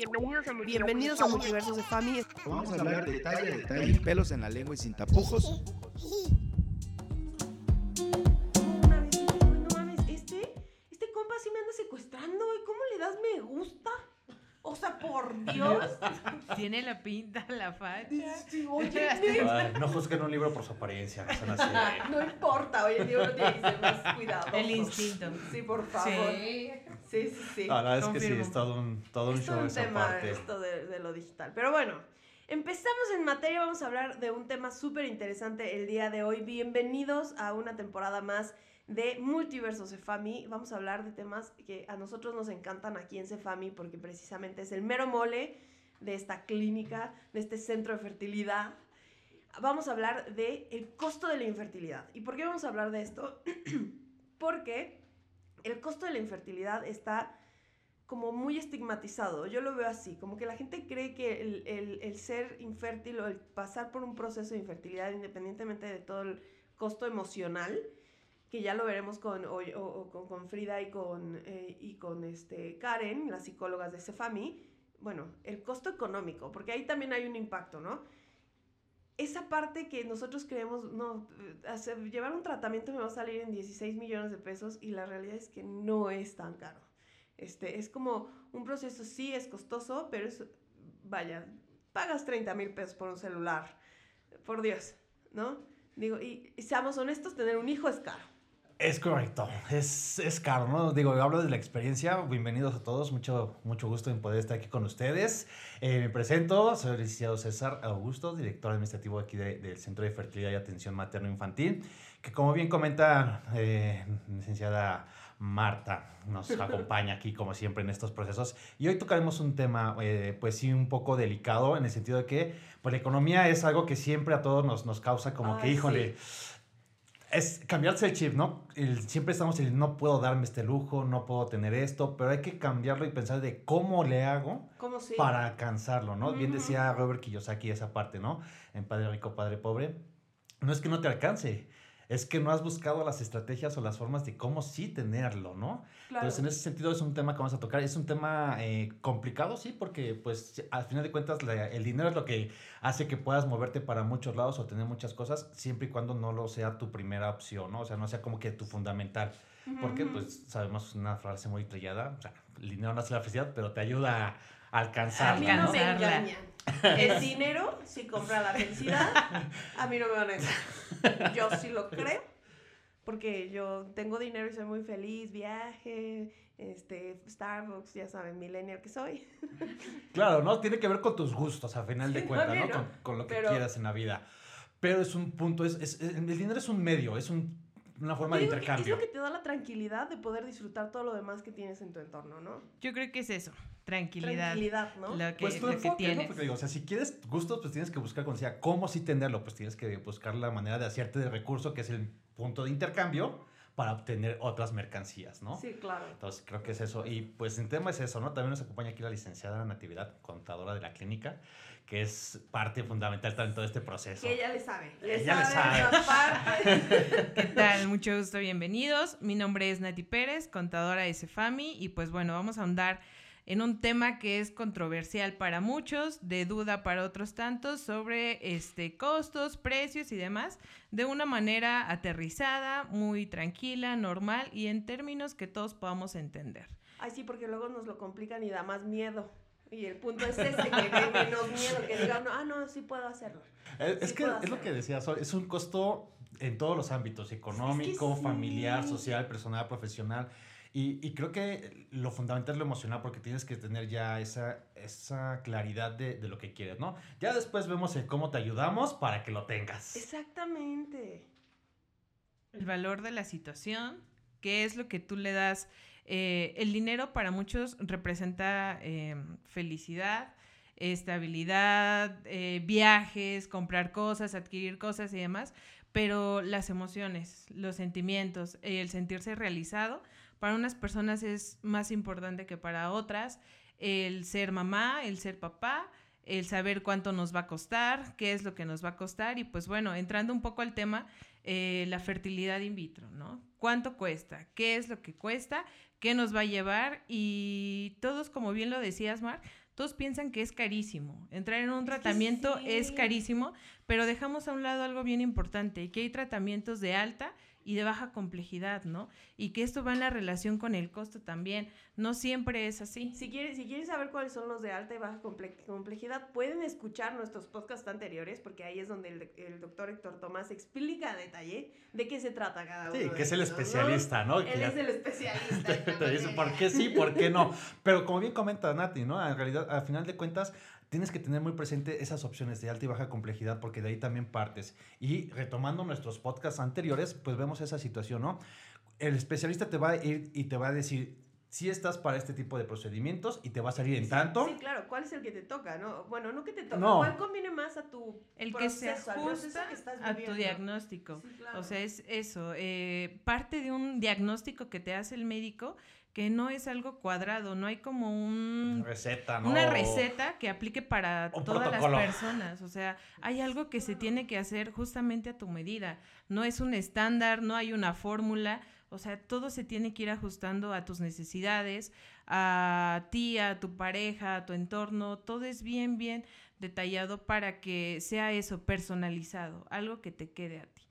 Bienvenidos a, Bienvenidos a Multiversos de Fami. Vamos a hablar detalle a detalle, pelos en la lengua y sin tapujos. Una vez, no mames, este, este compa sí me anda secuestrando. ¿Y cómo le das me gusta? O sea, por Dios. Tiene la pinta, la facha. Sí, Oye, no juzguen un libro por su apariencia, no sean así. no importa, en día uno tiene que ser más cuidado. El instinto. Sí, por favor. Sí. Sí, sí, sí. La verdad es que sí, es todo un, todo un Es todo show un esa tema parte. esto de, de lo digital. Pero bueno, empezamos en materia. Vamos a hablar de un tema súper interesante el día de hoy. Bienvenidos a una temporada más de Multiverso Cefami. Vamos a hablar de temas que a nosotros nos encantan aquí en Cefami porque precisamente es el mero mole de esta clínica, de este centro de fertilidad. Vamos a hablar de el costo de la infertilidad. ¿Y por qué vamos a hablar de esto? porque el costo de la infertilidad está como muy estigmatizado. Yo lo veo así, como que la gente cree que el, ser infértil o el pasar por un proceso de infertilidad, independientemente de todo el costo emocional, que ya lo veremos con Frida y con, eh, y con este Karen, las psicólogas de Cefami, bueno, el costo económico, porque ahí también hay un impacto, ¿no? Esa parte que nosotros creemos, no, llevar un tratamiento me va a salir en 16 millones de pesos y la realidad es que no es tan caro. Este, es como un proceso, sí es costoso, pero vaya, pagas 30 mil pesos por un celular, por Dios, ¿no? Digo, y seamos honestos, tener un hijo es caro. Es correcto, es, es caro, ¿no? Digo, hablo de la experiencia, bienvenidos a todos, mucho, mucho gusto en poder estar aquí con ustedes. Eh, me presento, soy el licenciado César Augusto, director administrativo aquí de- del Centro de Fertilidad y Atención Materno-Infantil, que como bien comenta eh, licenciada Marta, nos acompaña aquí como siempre en estos procesos. Y hoy tocaremos un tema, eh, pues sí, un poco delicado en el sentido de que pues, la economía es algo que siempre a todos nos, nos causa como que, híjole, es cambiarse el chip, ¿no? El- siempre estamos en el no puedo darme este lujo, no puedo tener esto, pero hay que cambiarlo y pensar de cómo le hago ¿Cómo sí? para alcanzarlo, ¿no? Bien Ujú. decía Robert Kiyosaki esa parte, ¿no? En Padre Rico, Padre Pobre. No es que no te alcance, es que no has buscado las estrategias o las formas de cómo sí tenerlo, ¿no? Claro. Entonces, en ese sentido es un tema que vamos a tocar. Es un tema eh, complicado, sí, porque pues al final de cuentas la- el dinero es lo que hace que puedas moverte para muchos lados o tener muchas cosas, siempre y cuando no lo sea tu primera opción, ¿no? O sea, no sea como que tu fundamental. Porque pues sabemos una frase muy trillada, o sea, el dinero no hace la felicidad, pero te ayuda a A alcanzarla. mí no me Alcanzarla. El dinero sí compra la felicidad. A mí no me van a engañar. Yo sí lo creo. Porque yo tengo dinero y soy muy feliz. Viaje, este, Starbucks, ya saben, millennial que soy. Claro, ¿no? Tiene que ver con tus gustos, a final de Sí, cuentas, ¿no? ¿no? Con, con lo que Pero- quieras en la vida. Pero es un punto, es, es- el dinero es un medio, es un- una forma de que intercambio. Es lo que te da la tranquilidad de poder disfrutar todo lo demás que tienes en tu entorno, ¿no? Yo creo que es eso, tranquilidad. Tranquilidad, ¿no? Lo que, Pues tu lo que enfoque, ¿no? tienes. Porque digo, o sea, si quieres gustos, pues tienes que buscar, como decía, cómo sí tenerlo, pues tienes que buscar la manera de hacerte de recurso, que es el punto de intercambio, para obtener otras mercancías, ¿no? Sí, claro. Entonces creo que es eso. Y pues en tema es eso, ¿no? También nos acompaña aquí la licenciada Natividad, contadora de la clínica, que es parte fundamental también de todo este proceso. Que ella le sabe. Le Ella le sabe. ¿Qué tal? Mucho gusto, bienvenidos. Mi nombre es Nati Pérez, contadora de Cefami, y pues bueno, vamos a ahondar en un tema que es controversial para muchos, de duda para otros tantos, sobre este, costos, precios y demás, de una manera aterrizada, muy tranquila, normal y en términos que todos podamos entender. Ay, sí, porque luego nos lo complican y da más miedo. Y el punto es ese, que dé menos miedo, que digan, no, ah, no, sí puedo hacerlo. Es, es Sí que puedo es lo hacerlo. que decía Sol, es un costo en todos los ámbitos, económico, sí. familiar, social, personal, profesional. Y, y creo que lo fundamental es lo emocional porque tienes que tener ya esa, esa claridad de, de lo que quieres, ¿no? Ya después vemos el cómo te ayudamos para que lo tengas. Exactamente. el valor de la situación, qué es lo que tú le das. Eh, el dinero para muchos representa eh, felicidad, estabilidad, eh, viajes, comprar cosas, adquirir cosas y demás, pero las emociones, los sentimientos, el sentirse realizado, para unas personas es más importante que para otras. El ser mamá, el ser papá, el saber cuánto nos va a costar, qué es lo que nos va a costar y pues bueno, entrando un poco al tema, eh, la fertilidad in vitro, ¿no? ¿Cuánto cuesta? ¿Qué es lo que cuesta? ¿Qué nos va a llevar? Y todos, como bien lo decías, Mar, todos piensan que es carísimo. Entrar en un tratamiento es sí. carísimo, pero dejamos a un lado algo bien importante, que hay tratamientos de alta y de baja complejidad, ¿no? Y que esto va en la relación con el costo también. No siempre es así. Si quieren, si quieren saber cuáles son los de alta y baja comple- complejidad, pueden escuchar nuestros podcasts anteriores, porque ahí es donde el, el doctor Héctor Tomás explica a detalle de qué se trata cada uno. Sí, de que es el estos, ¿no? especialista, ¿no? Que Él es el especialista. Te dice. ¿por qué sí, por qué no? Pero como bien comenta Nati, ¿no? En realidad, al final de cuentas, tienes que tener muy presente esas opciones de alta y baja complejidad porque de ahí también partes. Y retomando nuestros podcasts anteriores, pues vemos esa situación, ¿no? El especialista te va a ir y te va a decir si estás para este tipo de procedimientos y te va a salir en Sí, tanto. Sí, claro, ¿cuál es el que te toca? ¿no? Bueno, no que te toca, No. ¿cuál conviene más a tu El que se proceso, al proceso ajusta que estás a tu diagnóstico. Sí, claro. O sea, es eso, eh, parte de un diagnóstico que te hace el médico que no es algo cuadrado, no hay como un, Receta, ¿no? una receta que aplique para Un todas protocolo. las personas. O sea, hay algo que se tiene que hacer justamente a tu medida. No es un estándar, no hay una fórmula. O sea, todo se tiene que ir ajustando a tus necesidades, a ti, a tu pareja, a tu entorno. Todo es bien, bien detallado para que sea eso, personalizado, algo que te quede a ti.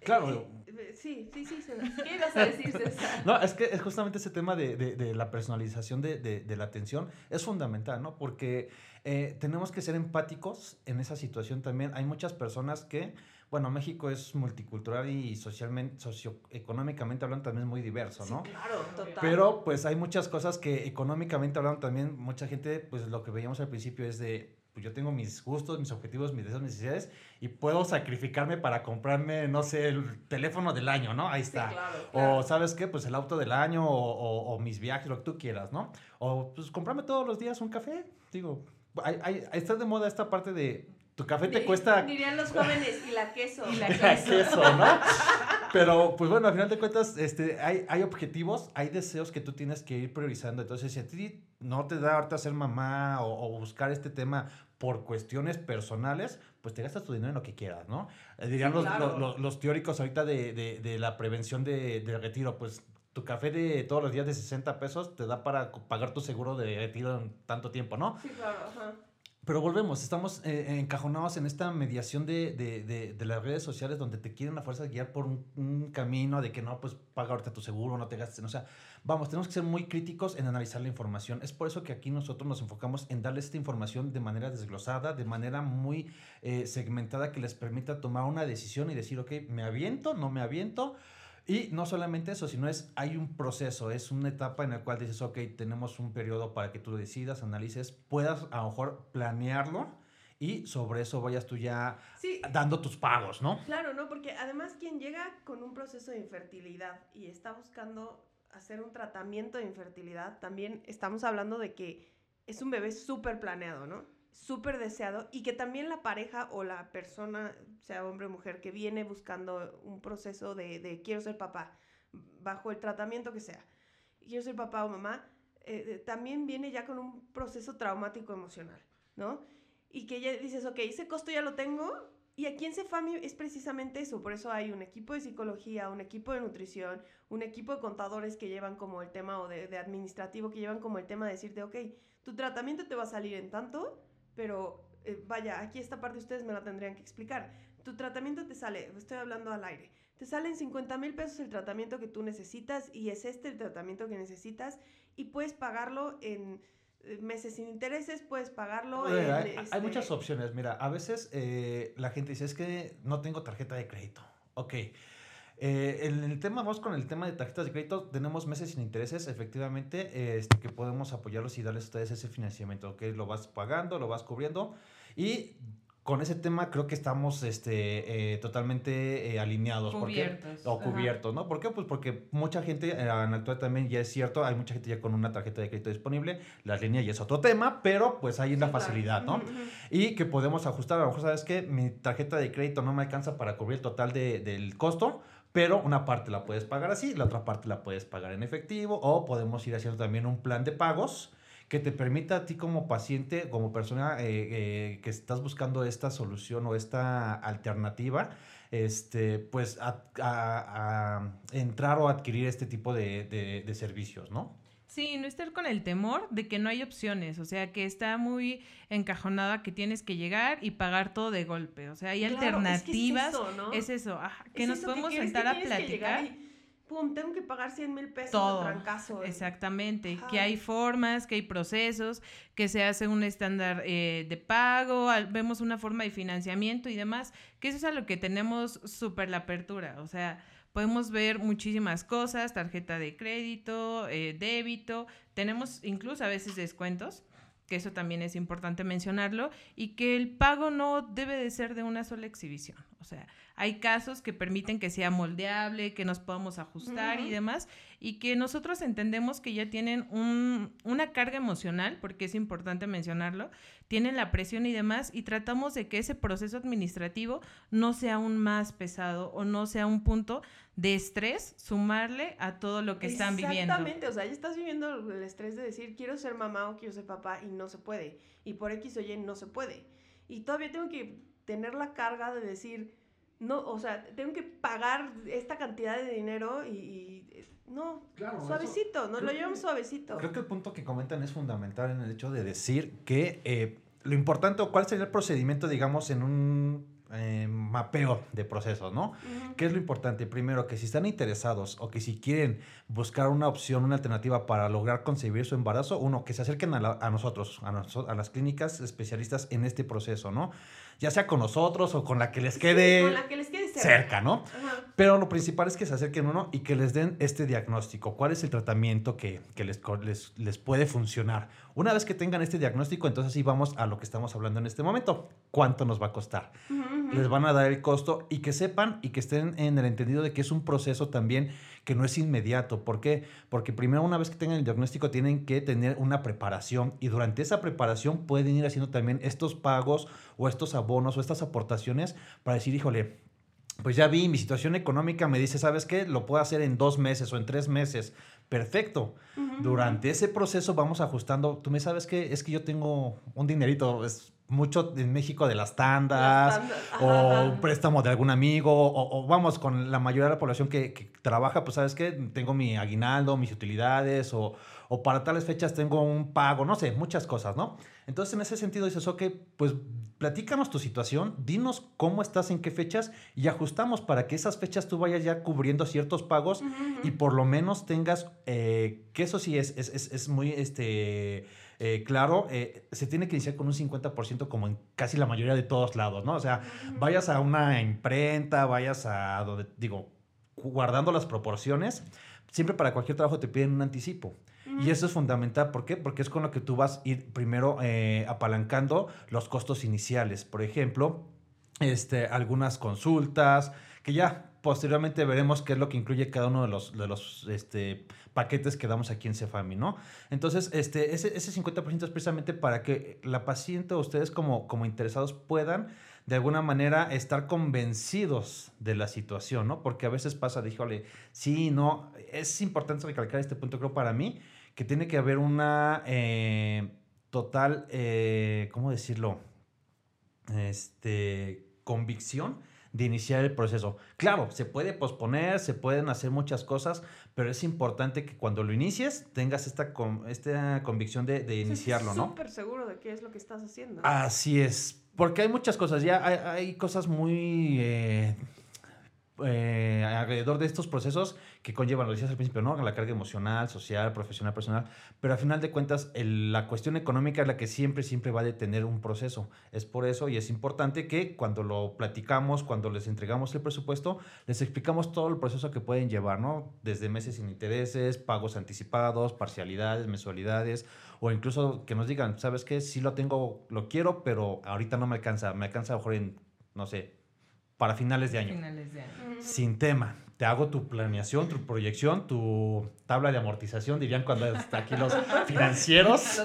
Claro. Eh, sí, sí, sí, César. ¿Qué ibas a decir, César? No, es que es justamente ese tema de, de- de la personalización de, de- de la atención es fundamental, ¿no? Porque eh, tenemos que ser empáticos en esa situación también. Hay muchas personas que, bueno, México es multicultural y socialmente, socioeconómicamente hablando también es muy diverso, ¿no? Sí, claro, total. Pero pues hay muchas cosas que económicamente hablando también mucha gente, pues lo que veíamos al principio es de, pues yo tengo mis gustos, mis objetivos, mis deseos, mis necesidades y puedo sacrificarme para comprarme, no sé, el teléfono del año, ¿no? Ahí Sí, está. claro, O, claro. ¿sabes qué? Pues el auto del año o, o- o mis viajes, lo que tú quieras, ¿no? O, pues, comprarme todos los días un café. Digo, hay, hay- está de moda esta parte de tu café te cuesta Dirían los jóvenes, y la queso. Y la queso, ¿no? Pero, pues bueno, al final de cuentas, este, hay, hay objetivos, hay deseos que tú tienes que ir priorizando. Entonces, si a ti no te da ahorita ser mamá o, o buscar este tema por cuestiones personales, pues te gastas tu dinero en lo que quieras, ¿no? Eh, dirían Sí, los, claro. los- los- teóricos ahorita de, de- de la prevención de, del retiro, pues tu café de todos los días de 60 pesos te da para pagar tu seguro de retiro en tanto tiempo, ¿no? Sí, claro, ajá. Pero volvemos, estamos eh, encajonados en esta mediación de, de- de- de las redes sociales donde te quieren a fuerza guiar por un, un camino de que no, pues paga ahorita tu seguro, no te gastes. O sea, vamos, tenemos que ser muy críticos en analizar la información. Es por eso que aquí nosotros nos enfocamos en darles esta información de manera desglosada, de manera muy eh, segmentada que les permita tomar una decisión y decir, ok, me aviento, no me aviento. Y no solamente eso, sino es, hay un proceso, es una etapa en la cual dices, ok, tenemos un periodo para que tú decidas, analices, puedas a lo mejor planearlo y sobre eso vayas tú ya Sí, dando tus pagos, ¿no? claro, ¿no? Porque además quien llega con un proceso de infertilidad y está buscando hacer un tratamiento de infertilidad, también estamos hablando de que es un bebé súper planeado, ¿no? Súper deseado y que también la pareja o la persona, sea hombre o mujer, que viene buscando un proceso de, quiero ser papá, bajo el tratamiento que sea, quiero ser papá o mamá, eh, también viene ya con un proceso traumático emocional, ¿no? Y que ya dices, ok, ese costo ya lo tengo. Y aquí en Cefami es precisamente eso. Por eso hay un equipo de psicología, un equipo de nutrición, un equipo de contadores que llevan como el tema, o de, administrativo que llevan como el tema de decirte, ok, tu tratamiento te va a salir en tanto, pero eh, vaya, aquí esta parte ustedes me la tendrían que explicar. Tu tratamiento te sale, estoy hablando al aire, te sale en 50 mil pesos el tratamiento que tú necesitas y es este el tratamiento que necesitas y puedes pagarlo en meses sin intereses, puedes pagarlo en... hay, hay este, muchas opciones. Mira, a veces eh, la gente dice, es que no tengo tarjeta de crédito. Ok. Eh, en el tema, vamos con el tema de tarjetas de crédito, tenemos meses sin intereses, efectivamente, eh, este, que podemos apoyarlos y darles a ustedes ese financiamiento, que lo vas pagando, lo vas cubriendo y con ese tema creo que estamos este, eh, totalmente eh, alineados. Cubiertos. O Ajá. cubiertos, ¿no? ¿Por qué? Pues porque mucha gente, eh, en la actual también ya es cierto, hay mucha gente ya con una tarjeta de crédito disponible, las líneas ya es otro tema, pero pues ahí es la Sí, claro. facilidad, ¿no? Y que podemos ajustar, a lo mejor sabes que mi tarjeta de crédito no me alcanza para cubrir el total de- del costo, pero una parte la puedes pagar así, la otra parte la puedes pagar en efectivo, o podemos ir haciendo también un plan de pagos que te permita a ti como paciente, como persona eh, eh, que estás buscando esta solución o esta alternativa, este, pues a, a- a entrar o adquirir este tipo de, de- de servicios, ¿no? Sí, no estar con el temor de que no hay opciones, o sea, que está muy encajonada que tienes que llegar y pagar todo de golpe, o sea, hay Claro, alternativas. Es que es eso, ¿no? Es eso, ajá, que Es nos eso podemos sentar que a platicar. Pum, tengo que pagar 100 mil pesos Todo, de trancazo. Exactamente, que hay formas, que hay procesos, que se hace un estándar eh, de pago, al- vemos una forma de financiamiento y demás, que eso es a lo que tenemos súper la apertura, o sea, podemos ver muchísimas cosas, tarjeta de crédito, eh, débito, tenemos incluso a veces descuentos, que eso también es importante mencionarlo, y que el pago no debe de ser de una sola exhibición, o sea, hay casos que permiten que sea moldeable, que nos podamos ajustar y demás, y que nosotros entendemos que ya tienen un- una carga emocional, porque es importante mencionarlo, tienen la presión y demás, y tratamos de que ese proceso administrativo no sea aún más pesado o no sea un punto de estrés sumarle a todo lo que están viviendo. Exactamente, o sea, ya estás viviendo el estrés de decir quiero ser mamá o quiero ser papá y no se puede. Y por X o Y no se puede. Y todavía tengo que tener la carga de decir, no, o sea, tengo que pagar esta cantidad de dinero y, y, eh, no, Claro, suavecito, nos creo lo que- llevamos suavecito. Creo que el punto que comentan es fundamental en el hecho de decir que eh, lo importante o cuál sería el procedimiento, digamos, en un eh, mapeo de procesos, ¿no? ¿Qué es lo importante? Primero, que si están interesados o que si quieren buscar una opción, una alternativa para lograr concebir su embarazo, uno, que se acerquen a, la- a nosotros, a, noso- a las clínicas especialistas en este proceso, ¿no? Ya sea con nosotros o con la que les Sí, quede con la que les quede cerca. cerca, ¿no? Pero lo principal es que se acerquen uno y que les den este diagnóstico. ¿Cuál es el tratamiento que, que les, les, les puede funcionar? Una vez que tengan este diagnóstico, entonces sí vamos a lo que estamos hablando en este momento. ¿Cuánto nos va a costar? Les van a dar el costo y que sepan y que estén en el entendido de que es un proceso también que no es inmediato. ¿Por qué? Porque primero una vez que tengan el diagnóstico tienen que tener una preparación y durante esa preparación pueden ir haciendo también estos pagos o estos abonos o estas aportaciones para decir, híjole, pues ya vi mi situación económica, me dice, ¿sabes qué? Lo puedo hacer en dos meses o en tres meses. Perfecto. Durante ese proceso vamos ajustando. Tú me sabes que es que yo tengo un dinerito, es mucho en México de las tandas, Las tandas, ajá, o un préstamo de algún amigo, o, o vamos con la mayoría de la población que, que trabaja, pues sabes que tengo mi aguinaldo, mis utilidades, o, o para tales fechas tengo un pago, no sé, muchas cosas, ¿no? Entonces en ese sentido dices, ok, pues platícanos tu situación, dinos cómo estás, en qué fechas, y ajustamos para que esas fechas tú vayas ya cubriendo ciertos pagos y por lo menos tengas, eh, que eso sí es, es, es, es muy este, eh, claro, eh, se tiene que iniciar con un 50% como en casi la mayoría de todos lados, ¿no? O sea, vayas a una imprenta, vayas a donde, digo, guardando las proporciones, siempre para cualquier trabajo te piden un anticipo. Y eso es fundamental, ¿por qué? Porque es con lo que tú vas a ir primero eh, apalancando los costos iniciales. Por ejemplo, este, algunas consultas, que ya posteriormente veremos qué es lo que incluye cada uno de los, de los este, paquetes que damos aquí en Cefami, ¿no? Entonces, este, ese, ese 50% es precisamente para que la paciente o ustedes como, como interesados puedan de alguna manera estar convencidos de la situación, ¿no? Porque a veces pasa, díjole, sí, no, es importante recalcar este punto, creo, para mí, que tiene que haber una eh, total, eh, ¿cómo decirlo? Este, convicción de iniciar el proceso. Claro, se puede posponer, se pueden hacer muchas cosas, pero es importante que cuando lo inicies tengas esta, con- esta convicción de, de iniciarlo, ¿no? Súper seguro de qué es lo que estás haciendo. Así es, porque hay muchas cosas, ya hay, hay cosas muy eh, eh, alrededor de estos procesos que conllevan, lo decías al principio, ¿no? La carga emocional, social, profesional, personal, pero al final de cuentas la cuestión económica es la que siempre, siempre va a detener un proceso. Es por eso y es importante que cuando lo platicamos, cuando les entregamos el presupuesto, les explicamos todo el proceso que pueden llevar, ¿no? Desde meses sin intereses, pagos anticipados, parcialidades, mensualidades, o incluso que nos digan, ¿sabes qué? Sí lo tengo, lo quiero, pero ahorita no me alcanza, me alcanza mejor en, no sé, para finales de año. Finales de año. Sin tema. Te hago tu planeación, tu proyección, tu tabla de amortización, dirían cuando está aquí los financieros,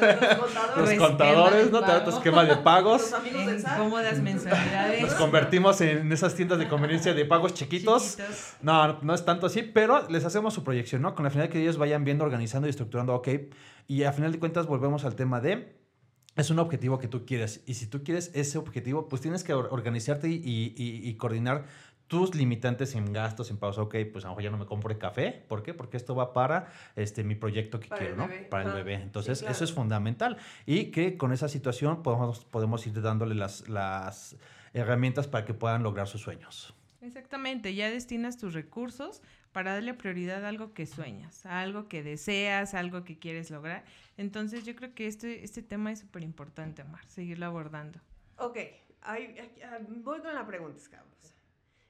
Los, los contadores, ¿no? Te da tu esquema de pagos. los amigos SAT. cómodas mensualidades. Nos convertimos en esas tiendas de conveniencia de pagos chiquitos. chiquitos. No, no es tanto así, pero les hacemos su proyección, ¿no? Con la finalidad que ellos vayan viendo, organizando y estructurando, ok. Y a final de cuentas volvemos al tema de, es un objetivo que tú quieres. Y si tú quieres ese objetivo, pues tienes que or- organizarte y, y- y coordinar tus limitantes en gastos, en pausa, ok, pues a lo mejor ya no me compro el café. ¿Por qué? Porque esto va para este, mi proyecto que Para quiero, ¿no? bebé, Para el bebé. Sí, Entonces, claro. eso es fundamental. Y que con esa situación podemos, podemos ir dándole las, las herramientas para que puedan lograr sus sueños. Exactamente, ya destinas tus recursos para darle prioridad a algo que sueñas, a algo que deseas, algo que quieres lograr. Entonces yo creo que este, este tema es súper importante, Amar, seguirlo abordando. Ok, ahí- aquí- ah, voy con la pregunta, Carlos.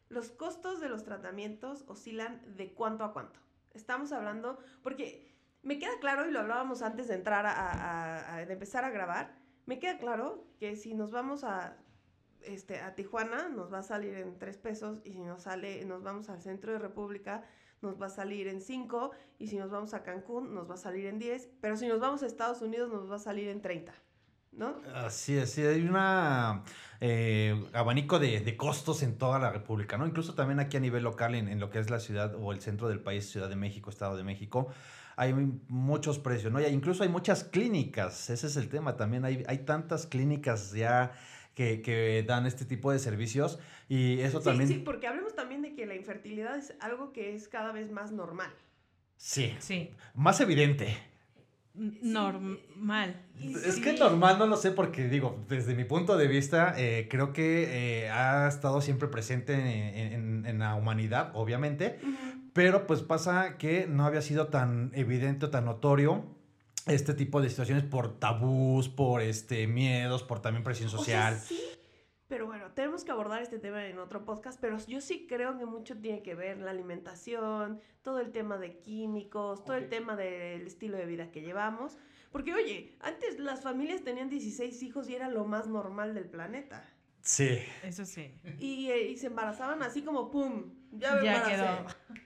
Los costos de los tratamientos oscilan de cuánto a cuánto. Estamos hablando, porque me queda claro, y lo hablábamos antes de entrar a, a- a- de empezar a grabar, me queda claro que si nos vamos a, este, a Tijuana, nos va a salir en tres pesos, y si nos, sale, nos vamos al centro de República, nos va a salir en 5, y si nos vamos a Cancún, nos va a salir en 10, pero si nos vamos a Estados Unidos, nos va a salir en 30, ¿no? Así es, sí, hay una eh, abanico de, de costos en toda la República, ¿no? Incluso también aquí a nivel local, en, en lo que es la ciudad o el centro del país, Ciudad de México, Estado de México, hay muchos precios, ¿no? Y incluso hay muchas clínicas, ese es el tema también, hay, hay tantas clínicas ya que, que dan este tipo de servicios y eso Sí, también... sí, porque hablemos también de que la infertilidad es algo que es cada vez más normal. sí, Sí, más evidente. normal. Es que normal no lo sé porque digo, desde mi punto de vista, eh, creo que eh, ha estado siempre presente en, en- en la humanidad, obviamente, pero pues pasa que no había sido tan evidente o tan notorio este tipo de situaciones por tabús, por este miedos, por también presión O sea, social. sí, pero bueno, tenemos que abordar este tema en otro podcast, pero yo sí creo que mucho tiene que ver la alimentación, todo el tema de químicos, todo el tema del estilo de vida que llevamos. Porque oye, antes las familias tenían 16 hijos y era lo más normal del planeta. Sí. Eso sí. Y, eh, y se embarazaban así como ¡pum! Ya me Ya quedó.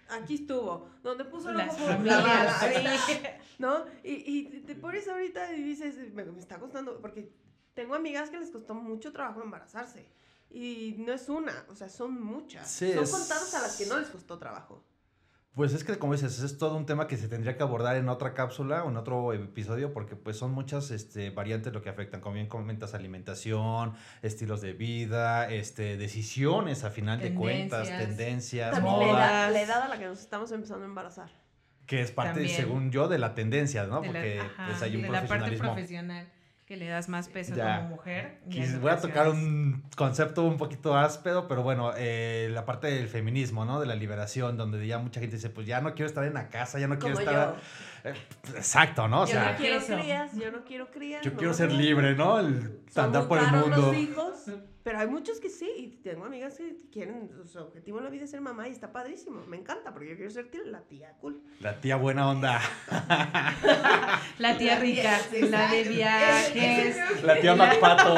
Aquí estuvo. Donde puso el ojo ¿No? Y, y te pones ahorita y dices, me, me está costando, porque tengo amigas que les costó mucho trabajo embarazarse. Y no es una, o sea, son muchas. Sí, son es- contadas a las que no les costó trabajo. Pues es que como dices, es todo un tema que se tendría que abordar en otra cápsula o en otro episodio porque pues son muchas este, variantes lo que afectan, como bien comentas, alimentación, estilos de vida, este, decisiones a final de cuentas, Tendencias. la edad, modas. la edad a la que nos estamos empezando a embarazar. que es parte, También. según yo, de la tendencia, ¿no? De la- Porque ajá, pues hay un de la parte profesional que le das más peso Ya. como mujer. Quis- voy a tocar un concepto un poquito áspero, pero bueno, eh, la parte del feminismo, ¿no? De la liberación, donde ya mucha gente dice, pues ya no quiero estar en la casa, ya no quiero Como estar... yo. Eh, exacto, ¿no? O yo sea, no quiero crías, yo no quiero crías. yo no quiero ser libre, ¿no? El andar por el mundo. los hijos, pero hay muchos que sí, y tengo amigas que quieren, su objetivo en la vida es ser mamá y está padrísimo, me encanta, porque yo quiero ser tía- la tía cool. La tía buena onda. La tía rica, la de viajes. La tía Macpato.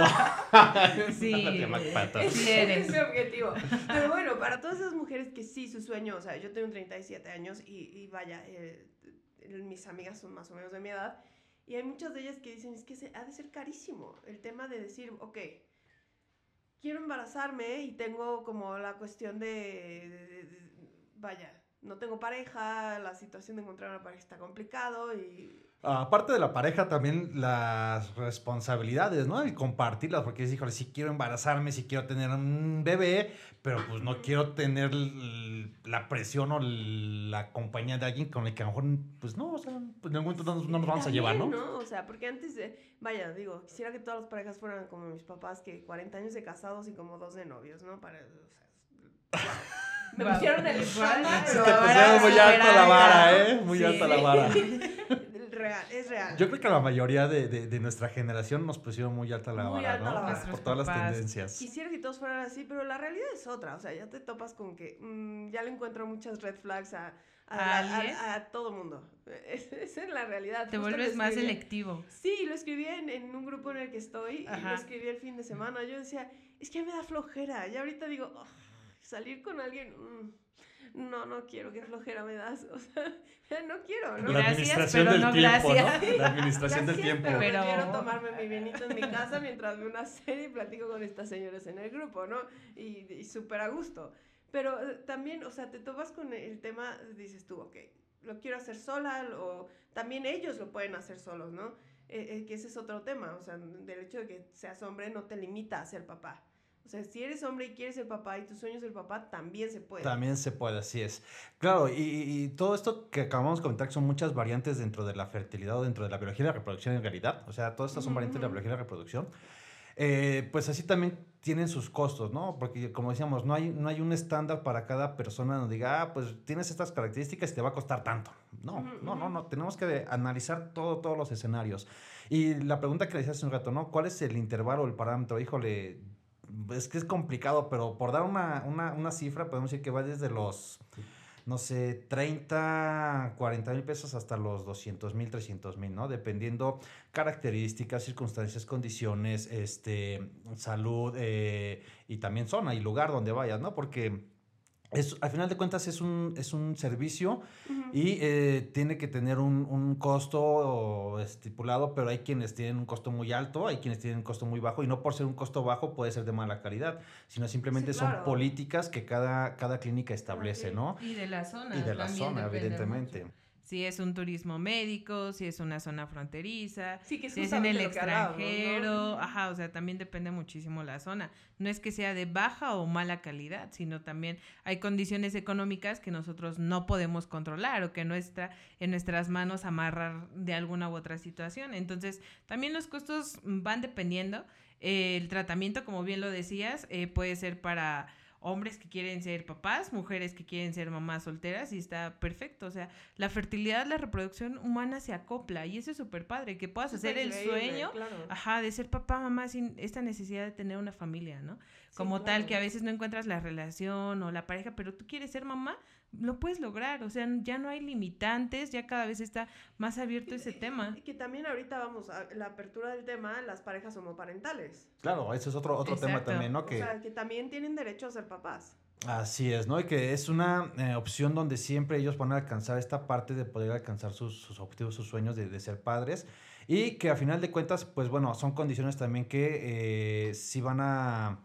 Sí, La tía Macpato. sí eres. es mi objetivo. Pero bueno, para todas esas mujeres que sí, su sueño, o sea, yo tengo 37 años y, y vaya, eh, mis amigas son más o menos de mi edad, y hay muchas de ellas que dicen, es que se, ha de ser carísimo el tema de decir, ok, quiero embarazarme y tengo como la cuestión de, de- de- de- vaya, no tengo pareja, la situación de encontrar una pareja está complicado y... Aparte de la pareja, también las responsabilidades, ¿no? El compartirlas, porque es, híjole, si quiero embarazarme, si quiero tener un bebé, pero pues no quiero tener la presión o la compañía de alguien con el que a lo mejor, pues no, o sea, pues en algún momento no, no nos vamos a llevar, ¿no? También, O sea, porque antes, de- vaya, digo, quisiera que todas las parejas fueran como mis papás, que 40 años de casados y como dos de novios, ¿no? Para, o sea, me Guau. pusieron el Sí, pero te pusieron muy alta la vara, ¿no? ¿eh? Muy alta la vara. Real, es real. Yo creo que la mayoría de, de- de nuestra generación nos pusieron muy alta la Muy vara, alta ¿no? la vara. Por- todas las papás. tendencias. Quisiera que todos fueran así, pero la realidad es otra. O sea, ya te topas con que mm, ya le encuentro muchas red flags a, a, ¿A a- a todo mundo. Es- Esa es la realidad. Te Justo vuelves más selectivo. Sí, lo escribí en, en un grupo en el que estoy y Ajá. lo escribí el fin de semana. Yo decía, es que me da flojera. Y ahorita digo, "Ugh, salir con alguien, mm, no, no quiero, qué flojera me das. O sea, no quiero, ¿no? La Gracias, administración pero del no tiempo, gracias. ¿no? La administración del Gracias, tiempo. Pero, Pero- prefiero tomarme mi vinito en mi casa mientras veo una serie y platico con estas señoras en el grupo, ¿no? Y, y súper a gusto. Pero eh, también, o sea, te topas con el tema, dices tú, ok, lo quiero hacer sola, o también ellos lo pueden hacer solos, ¿no? Eh, eh, que ese es otro tema, o sea, del hecho de que seas hombre no te limita a ser papá. O sea, si eres hombre y quieres ser papá y tu sueño es el papá, también se puede. También se puede, así es. Claro, y, y todo esto que acabamos de comentar son muchas variantes dentro de la fertilidad o dentro de la biología y la reproducción en realidad. O sea, todas estas son variantes de la biología y la reproducción. Eh, pues así también tienen sus costos, ¿no? Porque como decíamos, no hay, no hay un estándar para cada persona donde diga, ah, pues tienes estas características y te va a costar tanto. No, no, no, no. Tenemos que analizar todo, todos los escenarios. Y la pregunta que le decía hace un rato, ¿no? ¿Cuál es el intervalo, el parámetro? Híjole, es que es complicado, pero por dar una, una, una cifra, podemos decir que va desde los, no sé, 30, 40 mil pesos hasta los 200 mil, 300 mil, ¿no? Dependiendo características, circunstancias, condiciones, este, salud eh, y también zona y lugar donde vayas, ¿no? Porque es, al final de cuentas es un, es un servicio y eh, tiene que tener un, un costo estipulado, pero hay quienes tienen un costo muy alto, hay quienes tienen un costo muy bajo, y no por ser un costo bajo puede ser de mala calidad, sino simplemente Sí, son políticas que cada, cada clínica establece. ¿no? Y de la zona. Y de la zona, evidentemente. mucho. Si es un turismo médico, si es una zona fronteriza, Sí, que es si es en el extranjero, ajá, o sea, también depende muchísimo la zona. No es que sea de baja o mala calidad, sino también hay condiciones económicas que nosotros no podemos controlar o que no está en nuestras manos amarrar de alguna u otra situación. Entonces, también los costos van dependiendo. Eh, el tratamiento, como bien lo decías, eh, puede ser para hombres que quieren ser papás, mujeres que quieren ser mamás solteras y está perfecto. O sea, la fertilidad, la reproducción humana se acopla y eso es súper padre, que puedas hacer el sueño, claro. ajá, de ser papá, mamá sin esta necesidad de tener una familia, ¿no? Sí, Como tal, que a veces no encuentras la relación o la pareja, pero tú quieres ser mamá, lo puedes lograr. O sea, ya no hay limitantes, ya cada vez está más abierto ese tema. Y que también ahorita vamos a la apertura del tema, las parejas homoparentales. Claro, ese es otro, otro tema también, ¿no? O Que, sea, que también tienen derecho a ser papás. Así es, ¿no? Y que es una eh, opción donde siempre ellos van a alcanzar esta parte de poder alcanzar sus, sus objetivos, sus sueños de, de ser padres. Y que a final de cuentas, pues bueno, son condiciones también que eh, sí van a,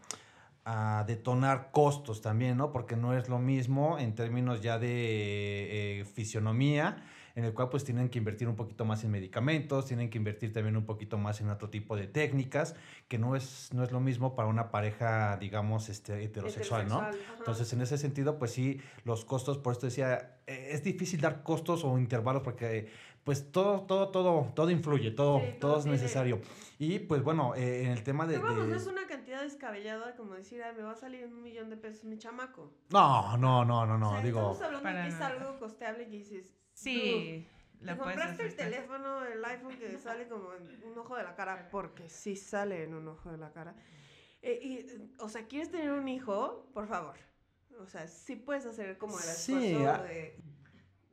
a detonar costos también, ¿no? Porque no es lo mismo en términos ya de eh, fisionomía, en el cual pues tienen que invertir un poquito más en medicamentos, tienen que invertir también un poquito más en otro tipo de técnicas, que no es, no es lo mismo para una pareja, digamos, este, heterosexual, ¿no? Ajá. Entonces, en ese sentido, pues sí, los costos, por esto decía, eh, es difícil dar costos o intervalos porque pues todo, todo, todo, todo influye, todo, Sí, todo, todo es necesario. Y pues bueno, eh, en el tema de... Pero vamos, de- es una cantidad descabellada como decir, Ay, me va a salir un millón de pesos mi chamaco. No, no, no, no, no, o sea, digo... estamos hablando de para que es algo costeable que dices, "Dude, Sí, la compraste el teléfono, el iPhone que sale como en un ojo de la cara, porque sí sale en un ojo de la cara. Eh, y, o sea, ¿quieres tener un hijo? Por favor. O sea, sí puedes hacer como el Sí, esfuerzo ah, de,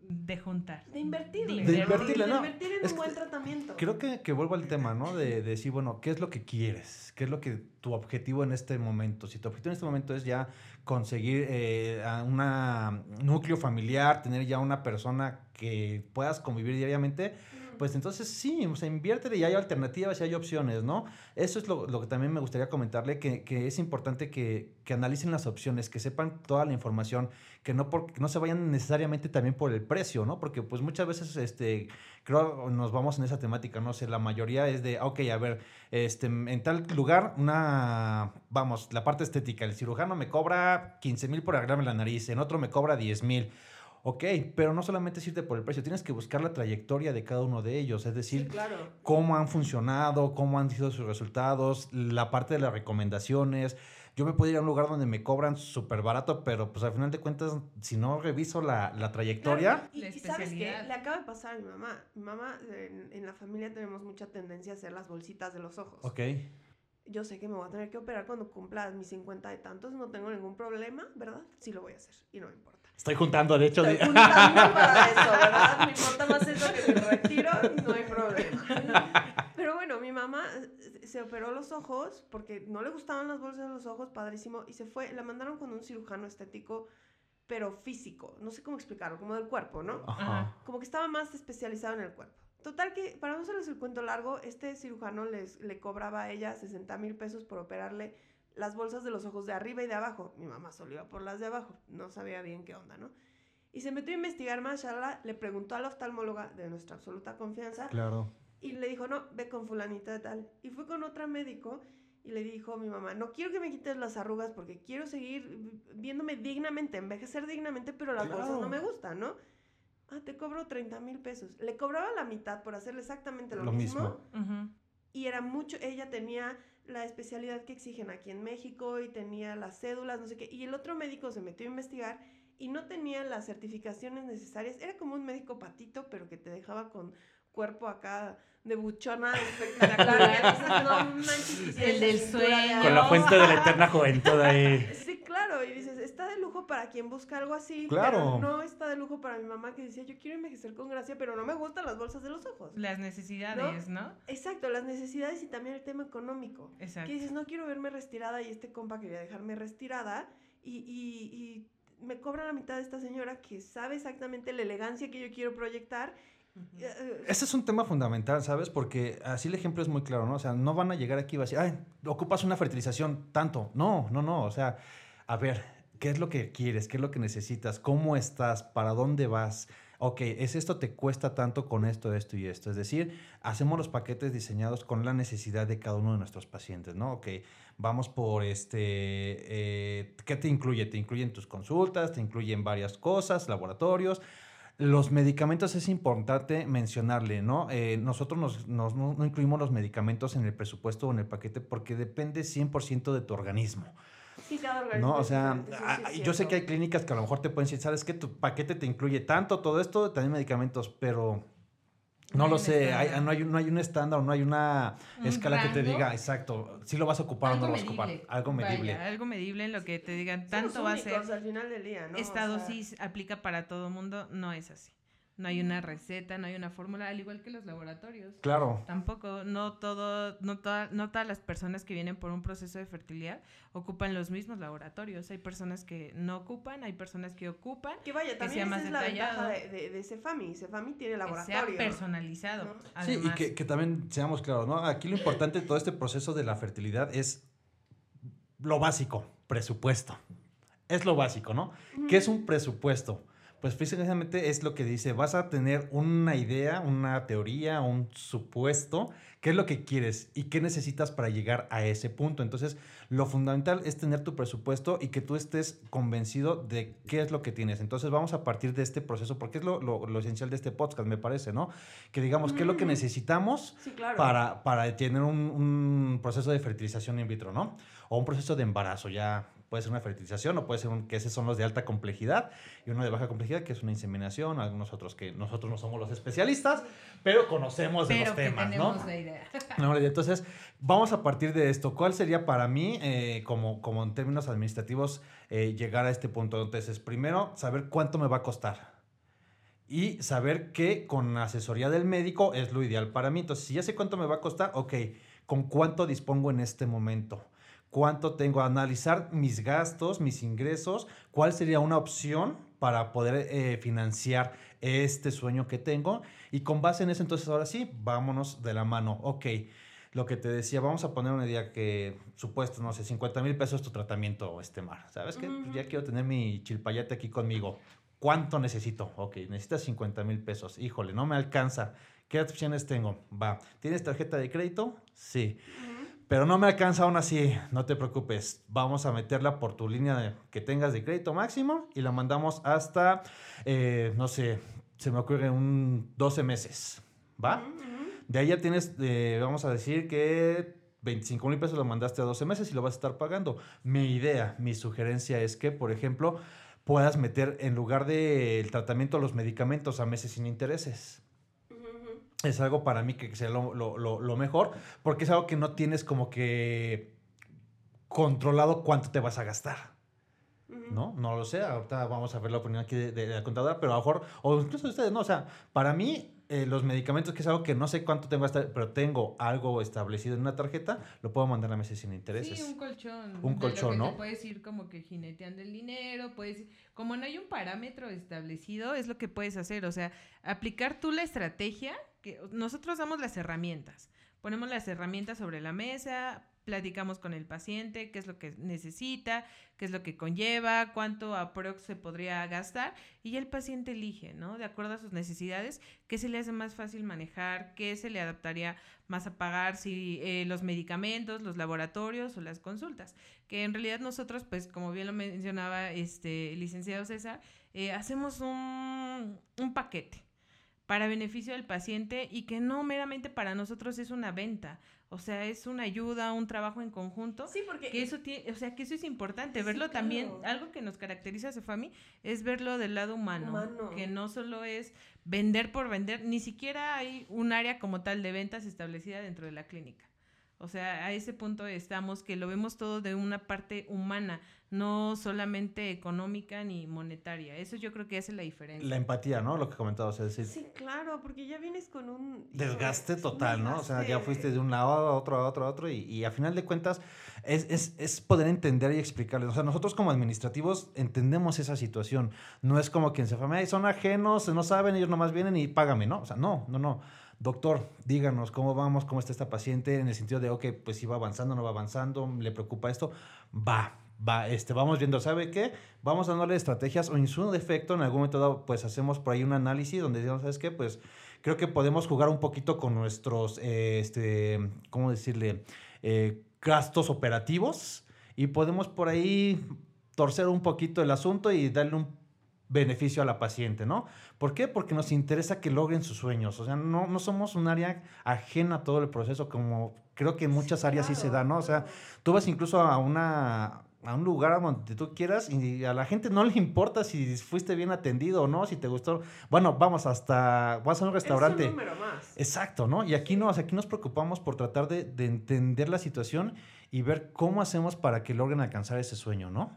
De juntar. de invertirle. De ¿no? invertirle, De no. invertir en Es un buen tratamiento. Creo que, que vuelvo al tema, ¿no? De, de decir, bueno, ¿qué es lo que quieres? ¿Qué es lo que tu objetivo en este momento? Si tu objetivo en este momento es ya conseguir eh, a una núcleo familiar, tener ya una persona que puedas convivir diariamente. Pues entonces sí, o sea, inviértele y hay alternativas y hay opciones, ¿no? Eso es lo, lo que también me gustaría comentarle, que, que es importante que, que analicen las opciones, que sepan toda la información, que no, por, no se vayan necesariamente también por el precio, ¿no? Porque pues muchas veces, este, creo, nos vamos en esa temática, no sé, la mayoría es de, ok, a ver, este, en tal lugar, una, vamos, la parte estética, el cirujano me cobra 15 mil por arreglarme la nariz, en otro me cobra 10 mil. Ok, pero no solamente es irte por el precio, tienes que buscar la trayectoria de cada uno de ellos, es decir, Sí, claro. cómo han funcionado, cómo han sido sus resultados, la parte de las recomendaciones. Yo me puedo ir a un lugar donde me cobran súper barato, pero pues al final de cuentas, si no reviso la, la trayectoria, Claro, y, La y sabes especialidad. le acaba de pasar a mi mamá. Mi mamá, en, en la familia tenemos mucha tendencia a hacer las bolsitas de los ojos. ok, Yo sé que me voy a tener que operar cuando cumpla mis 50 y tantos, no tengo ningún problema, ¿verdad? Sí lo voy a hacer y no me importa. Estoy juntando, de hecho, Estoy de- juntando para eso, ¿verdad? Me importa más eso que mi retiro, no hay problema. Pero bueno, mi mamá se operó los ojos porque no le gustaban las bolsas de los ojos, padrísimo, y se fue, la mandaron con un cirujano estético, pero físico, no sé cómo explicarlo, como del cuerpo, ¿no? Ajá. como que estaba más especializado en el cuerpo. Total que, para no hacerles el cuento largo, este cirujano les, le cobraba a ella 60 mil pesos por operarle las bolsas de los ojos de arriba y de abajo. Mi mamá solo iba por las de abajo, no sabía bien qué onda, ¿no? Y se metió a investigar más, Shala, le preguntó a la oftalmóloga de nuestra absoluta confianza Claro. y le dijo, no, ve con fulanita de tal. Y fue con otra médico y le dijo a mi mamá, no quiero que me quites las arrugas porque quiero seguir viéndome dignamente, envejecer dignamente, pero las bolsas Claro. no me gustan, ¿no? Ah, te cobro 30 mil pesos. Le cobraba la mitad por hacerle exactamente lo, Lo mismo, mismo. Ujú. y era mucho, ella tenía la especialidad que exigen aquí en México y tenía las cédulas, no sé qué, y el otro médico se metió a investigar y no tenía las certificaciones necesarias, era como un médico patito, pero que te dejaba con cuerpo acá de buchona espectacular. Entonces, no manches, quisiera El del sueño. Con la fuente de la eterna juventud ahí. Sí, claro, y dices, está de lujo para quien busca algo así, Claro. pero no está de lujo para mi mamá que decía, yo quiero envejecer con gracia, pero no me gustan las bolsas de los ojos. Las necesidades, ¿no? Exacto, las necesidades y también el tema económico. Exacto. Que dices, no quiero verme retirada y este compa quería dejarme retirada y, y, y me cobra la mitad de esta señora que sabe exactamente la elegancia que yo quiero proyectar. Ujú. Eh, Ese es un tema fundamental, ¿sabes? Porque así el ejemplo es muy claro, ¿no? O sea, no van a llegar aquí y va a decir, ay, ocupas una fertilización tanto. No, no, no. O sea, a ver, ¿qué es lo que quieres? ¿Qué es lo que necesitas? ¿Cómo estás? ¿Para dónde vas? Ok, es esto te cuesta tanto con esto, esto y esto. Es decir, hacemos los paquetes diseñados con la necesidad de cada uno de nuestros pacientes, ¿no? Ok, vamos por este, eh, ¿qué te incluye? Te incluyen tus consultas, te incluyen varias cosas, laboratorios. Los medicamentos es importante mencionarle, ¿no? Eh, nosotros nos- nos- no, no incluimos los medicamentos en el presupuesto o en el paquete porque depende 100% de tu organismo, sí, cada organismo ¿no? O sea, diferente, eso sí a- es yo sé que hay clínicas que a lo mejor te pueden decir, ¿sabes qué? Tu paquete te incluye tanto, todo esto, también medicamentos, pero No lo sé, hay- no, hay, un- no hay un estándar, no hay una Un escala que te diga, exacto, si lo vas a ocupar o no lo vas a ocupar, algo medible. Vaya, algo medible en lo que te digan, Somos tanto va a ser. al final del día, ¿no? O esta sea, dosis aplica para todo mundo, no es así. No hay una receta, no hay una fórmula, al igual que los laboratorios. Claro. Tampoco, no todo, no, toda- no todas las personas que vienen por un proceso de fertilidad ocupan los mismos laboratorios. Hay personas que no ocupan, hay personas que ocupan, Que vaya, que también sea esa más es la ventaja detallado. de, de, de Cefami. Cefami tiene que sea laboratorio. personalizado. ¿no? Sí, y que, que también seamos claros, ¿no? Aquí lo importante de todo este proceso de la fertilidad es lo básico, presupuesto. Es lo básico, ¿no? ¿Qué es un presupuesto? Pues precisamente es lo que dice, vas a tener una idea, una teoría, un supuesto, qué es lo que quieres y qué necesitas para llegar a ese punto. Entonces, lo fundamental es tener tu presupuesto y que tú estés convencido de qué es lo que tienes. Entonces, vamos a partir de este proceso, porque es lo, lo- lo esencial de este podcast, me parece, ¿no? Que digamos, qué es lo que necesitamos Sí, claro. para, para tener un, un proceso de fertilización in vitro, ¿no? O un proceso de embarazo, ya puede ser una fertilización o puede ser un, que esos son los de alta complejidad y uno de baja complejidad que es una inseminación, algunos otros que nosotros no somos los especialistas, pero conocemos de Pero los que temas, tenemos ¿no? la idea. No, Entonces, vamos a partir de esto. ¿Cuál sería para mí, eh, como, como en términos administrativos, eh, llegar a este punto? Entonces, primero, saber cuánto me va a costar. Y saber que con asesoría del médico es lo ideal para mí. Entonces, si ya sé cuánto me va a costar, ok, ¿con cuánto dispongo en este momento? ¿Cuánto tengo? Analizar mis gastos, mis ingresos, cuál sería una opción para poder eh, financiar este sueño que tengo. Y con base en eso, entonces ahora sí, vámonos de la mano. Ok, lo que te decía, vamos a poner una idea que, supuesto, no sé, 50 mil pesos tu tratamiento, este mar. ¿Sabes qué? Pues ya Ujú. quiero tener mi chilpayate aquí conmigo. ¿Cuánto necesito? Ok, necesitas 50 mil pesos. Híjole, no me alcanza. ¿Qué opciones tengo? Va. ¿Tienes tarjeta de crédito? Sí. Ujú. Pero no me alcanza aún así, no te preocupes. Vamos a meterla por tu línea de- que tengas de crédito máximo y la mandamos hasta, eh, no sé, se me ocurre un 12 meses. ¿Va? De ahí ya tienes, eh, vamos a decir que 25 mil pesos lo mandaste a 12 meses y lo vas a estar pagando. Mi idea, mi sugerencia es que, por ejemplo, puedas meter en lugar del tratamiento los medicamentos a meses sin intereses. Es algo para mí que sea lo, lo- lo- mejor, porque es algo que no tienes como que controlado cuánto te vas a gastar. ¿no? No lo sé, ahorita vamos a ver la opinión aquí de, de la contadora, pero a lo mejor, o incluso ustedes, ¿no? O sea, para mí, eh, los medicamentos, que es algo que no sé cuánto tengo hasta, pero tengo algo establecido en una tarjeta, lo puedo mandar a meses sin intereses. Sí, un colchón. Un de colchón, lo que ¿no? Te puedes ir como que jineteando el dinero, puedes como no hay un parámetro establecido, es lo que puedes hacer, o sea, aplicar tú la estrategia, nosotros damos las herramientas, ponemos las herramientas sobre la mesa, platicamos con el paciente, qué es lo que necesita, qué es lo que conlleva, cuánto aprox se podría gastar y el paciente elige, ¿no? De acuerdo a sus necesidades, qué se le hace más fácil manejar, qué se le adaptaría más a pagar, si eh, los medicamentos, los laboratorios o las consultas. Que en realidad nosotros, pues como bien lo mencionaba este licenciado César, eh, hacemos un, un paquete para beneficio del paciente y que no meramente para nosotros es una venta. O sea, es una ayuda, un trabajo en conjunto. Sí, porque... Que eso tiene, o sea, que eso es importante, verlo también, algo que nos caracteriza a Cefami es verlo del lado humano, Humano. que no solo es vender por vender, ni siquiera hay un área como tal de ventas establecida dentro de la clínica. O sea, a ese punto estamos que lo vemos todo de una parte humana, no solamente económica ni monetaria. Eso yo creo que hace la diferencia. La empatía, ¿no? Lo que comentabas, es decir, Sí, claro, porque ya vienes con un... desgaste total, ¿no? O sea, ya fuiste de un lado a otro, a otro, a otro, y, y a final de cuentas es, es, es poder entender y explicarles. O sea, nosotros como administrativos entendemos esa situación. No es como quien se fama, "Ay, son ajenos, no saben, ellos nomás vienen y págame, ¿no? O sea, no, no, no. Doctor, díganos cómo vamos, cómo está esta paciente, en el sentido de, ok, pues si va avanzando, no va avanzando, le preocupa esto, va, va, este, vamos viendo, ¿sabe qué? Vamos dándole estrategias o en su defecto, en algún momento dado, pues hacemos por ahí un análisis donde digamos, ¿sabes qué? Pues creo que podemos jugar un poquito con nuestros, eh, este, ¿cómo decirle? Eh, gastos operativos y podemos por ahí torcer un poquito el asunto y darle un beneficio a la paciente, ¿no? ¿Por qué? Porque nos interesa que logren sus sueños. O sea, no, no somos un área ajena a todo el proceso, como creo que en muchas áreas sí se da, ¿no? O sea, tú vas incluso a una a un lugar donde tú quieras y a la gente no le importa si fuiste bien atendido o no, si te gustó. Bueno, vamos hasta, vas a un restaurante. Es un número más. Exacto, ¿no? Y aquí nos, aquí nos preocupamos por tratar de, de entender la situación y ver cómo hacemos para que logren alcanzar ese sueño, ¿no?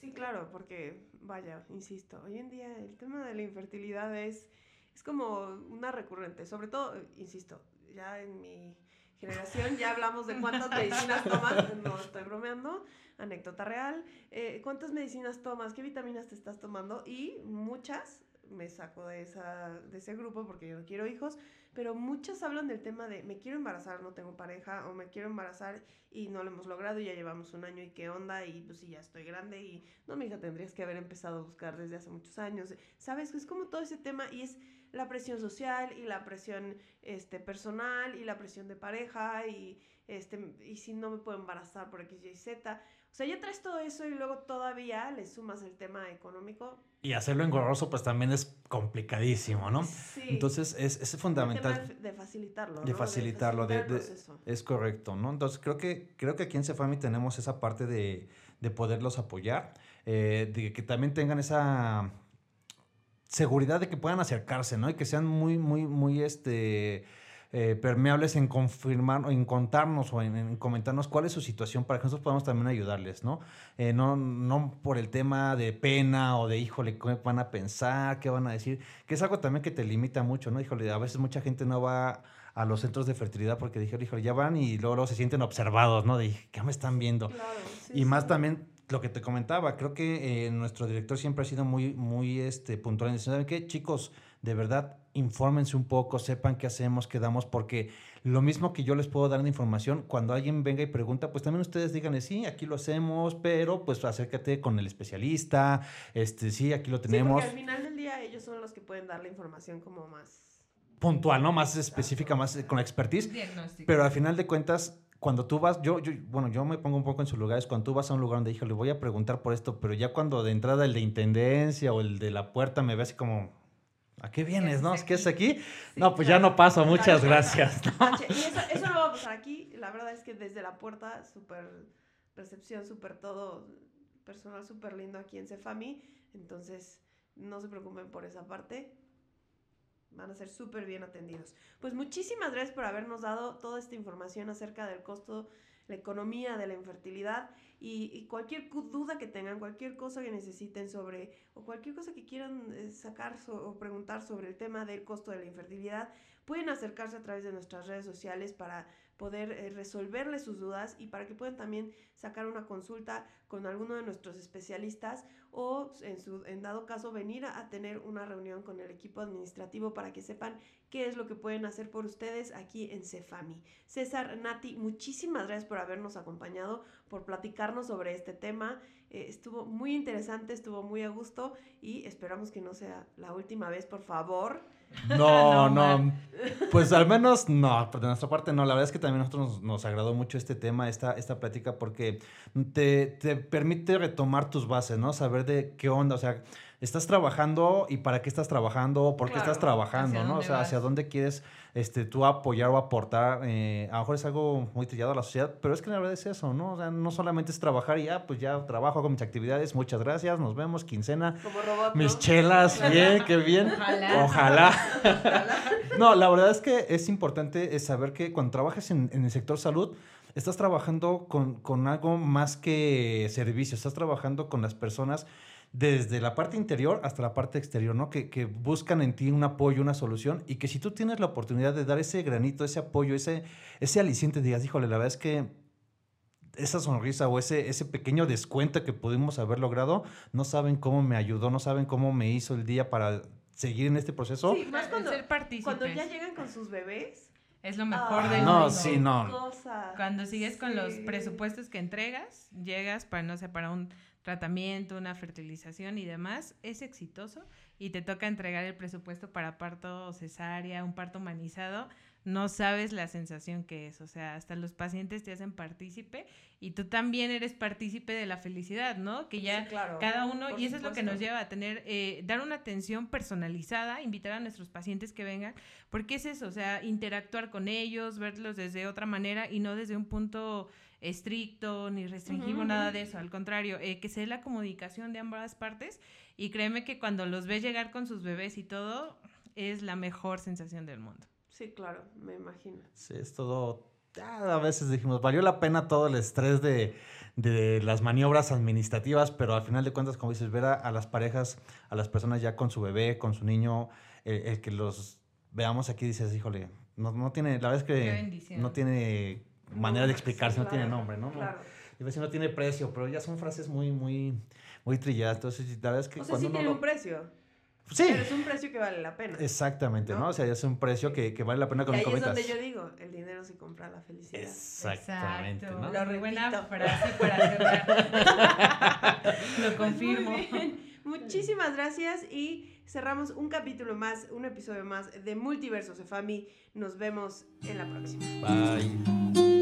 Sí, claro, porque, vaya, insisto, hoy en día el tema de la infertilidad es, es como una recurrente, sobre todo, insisto, ya en mi generación ya hablamos de cuántas medicinas tomas, no estoy bromeando, anécdota real, eh, cuántas medicinas tomas, qué vitaminas te estás tomando y muchas, me saco de, esa, de ese grupo porque yo no quiero hijos, pero muchas hablan del tema de me quiero embarazar, no tengo pareja, o me quiero embarazar y no lo hemos logrado y ya llevamos un año y qué onda, y pues sí, ya estoy grande y no, mi hija, tendrías que haber empezado a buscar desde hace muchos años. ¿Sabes? Es como todo ese tema y es la presión social y la presión este, personal y la presión de pareja y, este, y si no me puedo embarazar por X, Y, Z. O sea, ya traes todo eso y luego todavía le sumas el tema económico. Y hacerlo engorroso pues también es complicadísimo, ¿no? Sí. Entonces es, es El fundamental. tema de facilitarlo. De ¿no? facilitarlo, de-. Es correcto, ¿no? Entonces creo que, creo que aquí en Cefami tenemos esa parte de, de poderlos apoyar, eh, de que también tengan esa seguridad de que puedan acercarse, ¿no? Y que sean muy, muy, muy, este, eh, permeables en confirmar, o en contarnos o en, en comentarnos cuál es su situación para que nosotros podamos también ayudarles, ¿no? Eh, no, no por el tema de pena o de, híjole, ¿qué van a pensar? ¿Qué van a decir? Que es algo también que te limita mucho, ¿no? Híjole, a veces mucha gente no va a los centros de fertilidad porque dijeron, híjole, ya van y luego, luego se sienten observados, ¿no? De, ¿qué me están viendo? Claro, sí, Y más sí. también lo que te comentaba, creo que eh, nuestro director siempre ha sido muy, muy este, puntual en decir, ¿saben qué? Chicos, de verdad, infórmense un poco, sepan qué hacemos, qué damos, porque lo mismo que yo les puedo dar de información, cuando alguien venga y pregunta, pues también ustedes díganle, sí, aquí lo hacemos, pero pues acércate con el especialista, este, sí, aquí lo Sí, tenemos. porque al final del día ellos son los que pueden dar la información como más... puntual, ¿no? Más específica, más eh, con expertise. Diagnóstico. Pero al final de cuentas, cuando tú vas, yo, yo, bueno, yo me pongo un poco en su lugar, es cuando tú vas a un lugar donde, hijo, le voy a preguntar por esto, pero ya cuando de entrada el de intendencia o el de la puerta me ve así como, ¿a qué vienes, no? ¿Qué es aquí? no, pues ya no paso, muchas gracias. Tache. Y eso, eso no va a pasar aquí. La verdad es que desde la puerta, súper recepción, súper todo, personal súper lindo aquí en Cefami. Entonces, no se preocupen por esa parte. Van a ser súper bien atendidos. Pues muchísimas gracias por habernos dado toda esta información acerca del costo, la economía de la infertilidad y, cualquier cu- duda que tengan, cualquier cosa que necesiten sobre, o cualquier cosa que quieran eh, sacar o preguntar sobre el tema del costo de la infertilidad, pueden acercarse a través de nuestras redes sociales para, poder eh, resolverles sus dudas y para que puedan también sacar una consulta con alguno de nuestros especialistas o en, su, en dado caso venir a, tener una reunión con el equipo administrativo para que sepan qué es lo que pueden hacer por ustedes aquí en Cefami. César, Nati, muchísimas gracias por habernos acompañado, por platicarnos sobre este tema. Eh, estuvo muy interesante, estuvo muy a gusto y esperamos que no sea la última vez, por favor. No, No, no. Pues al menos no, por de nuestra parte no. La verdad es que también a nosotros nos, nos agradó mucho este tema, esta, esta plática, porque te, te permite retomar tus bases, ¿no? Saber de qué onda, o sea, estás trabajando y para qué estás trabajando, por qué Claro, estás trabajando, ¿no? O sea, vas. hacia dónde quieres este, tú apoyar o aportar. eh, a lo mejor es algo muy trillado a la sociedad, pero es que la verdad es eso, ¿no? O sea, no solamente es trabajar y ya, pues ya trabajo, hago mis actividades, muchas gracias, nos vemos, quincena. Como robot. Mis chelas, bien, qué bien. Ojalá. Ojalá. No, la verdad es que es importante es saber que cuando trabajas en, en el sector salud, estás trabajando con, con algo más que servicio, estás trabajando con las personas desde la parte interior hasta la parte exterior, ¿no? Que, que buscan en ti un apoyo, una solución y que si tú tienes la oportunidad de dar ese granito, ese apoyo, ese, ese aliciente, digas, híjole, la verdad es que esa sonrisa o ese, ese pequeño descuento que pudimos haber logrado, no saben cómo me ayudó, no saben cómo me hizo el día para seguir en este proceso. Sí, más cuando, ser partícipes. cuando ya llegan con sus bebés. Es lo mejor Ah, del No, mundo. sí, no. Cuando sigues con los Sí. presupuestos que entregas, llegas para, no sé, para un tratamiento, una fertilización y demás, es exitoso y te toca entregar el presupuesto para parto cesárea, un parto humanizado, no sabes la sensación que es. O sea, hasta los pacientes te hacen partícipe y tú también eres partícipe de la felicidad, ¿no? Que ya Sí, claro. cada uno, y eso es lo que nos lleva a tener, eh, dar una atención personalizada, invitar a nuestros pacientes que vengan, porque es eso, o sea, interactuar con ellos, verlos desde otra manera y no desde un punto estricto ni restringivo, Ujú, nada de eso, al contrario, eh, que se dé la comunicación de ambas partes y créeme que cuando los ves llegar con sus bebés y todo, es la mejor sensación del mundo. Sí, claro, me imagino. Sí, es todo. ya a veces dijimos, valió la pena todo el estrés de, de las maniobras administrativas, pero al final de cuentas, como dices, ver a, a las parejas, a las personas ya con su bebé, con su niño, el que los veamos aquí, dices, híjole, no, no tiene, la verdad es que no tiene manera de explicarse, no tiene nombre, ¿no? Claro. Iba a decir, no tiene precio, pero ya son frases muy, muy, muy trilladas. Entonces, la verdad es que O sea, cuando sí tiene lo- un precio. Sí, Pero es un precio que vale la pena. exactamente, ¿no? ¿No? O sea, ya es un precio que, que vale la pena y con ahí lo que es donde yo digo, el dinero se compra la felicidad. Exactamente, Exacto. ¿no? Lo Muy buena repito. frase para cerrar. Lo confirmo. muy bien. Muchísimas gracias y cerramos un capítulo más, un episodio más de Multiverso Cefami. Nos vemos en la próxima. Bye.